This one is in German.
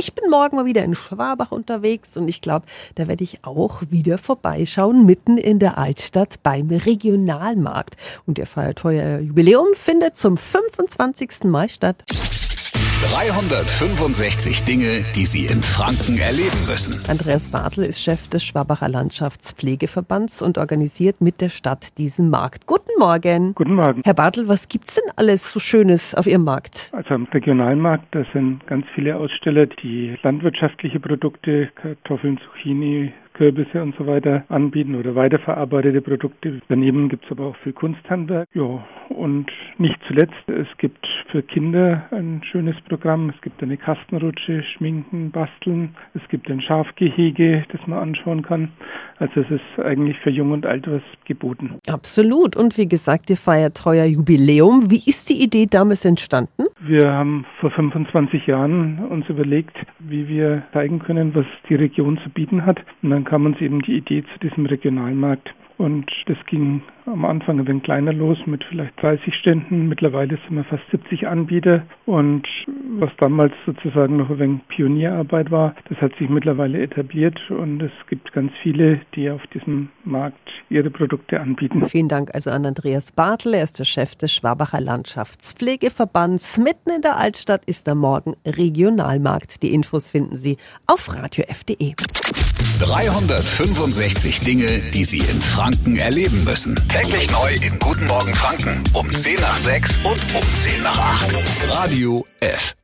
Ich bin morgen mal wieder in Schwabach unterwegs und ich glaube, da werde ich auch wieder vorbeischauen, mitten in der Altstadt beim Regionalmarkt. Und der Feierteuer Jubiläum findet zum 25. Mal statt. 365 Dinge, die Sie in Franken erleben müssen. Andreas Bartel ist Chef des Schwabacher Landschaftspflegeverbands und organisiert mit der Stadt diesen Markt. Guten Morgen. Guten Morgen. Herr Bartel, was gibt's denn alles so Schönes auf Ihrem Markt? Also am Regionalmarkt, da sind ganz viele Aussteller, die landwirtschaftliche Produkte, Kartoffeln, Zucchini, Kürbisse und so weiter anbieten oder weiterverarbeitete Produkte. Daneben gibt es aber auch viel Kunsthandwerk. Ja, und nicht zuletzt, es gibt für Kinder ein schönes Programm. Es gibt eine Kastenrutsche, Schminken, Basteln. Es gibt ein Schafgehege, das man anschauen kann. Also es ist eigentlich für Jung und Alt was geboten. Absolut. Und wie gesagt, ihr feiert treuer Jubiläum. Wie ist die Idee damals entstanden? Wir haben vor 25 Jahren uns überlegt, wie wir zeigen können, was die Region zu bieten hat. Und dann kam uns eben die Idee zu diesem Regionalmarkt. Und das ging am Anfang ein kleiner los mit vielleicht 30 Ständen. Mittlerweile sind wir fast 70 Anbieter. Und was damals sozusagen noch ein wenig Pionierarbeit war, das hat sich mittlerweile etabliert. Und es gibt ganz viele, die auf diesem Markt ihre Produkte anbieten. Vielen Dank also an Andreas Bartel. Er ist der Chef des Schwabacher Landschaftspflegeverbands. Mitten in der Altstadt ist der Morgen Regionalmarkt. Die Infos finden Sie auf radiof.de. 365 Dinge, die Sie in Franken erleben müssen. Täglich neu in Guten Morgen Franken um 10 nach 6 und um 10 nach 8. Radio F.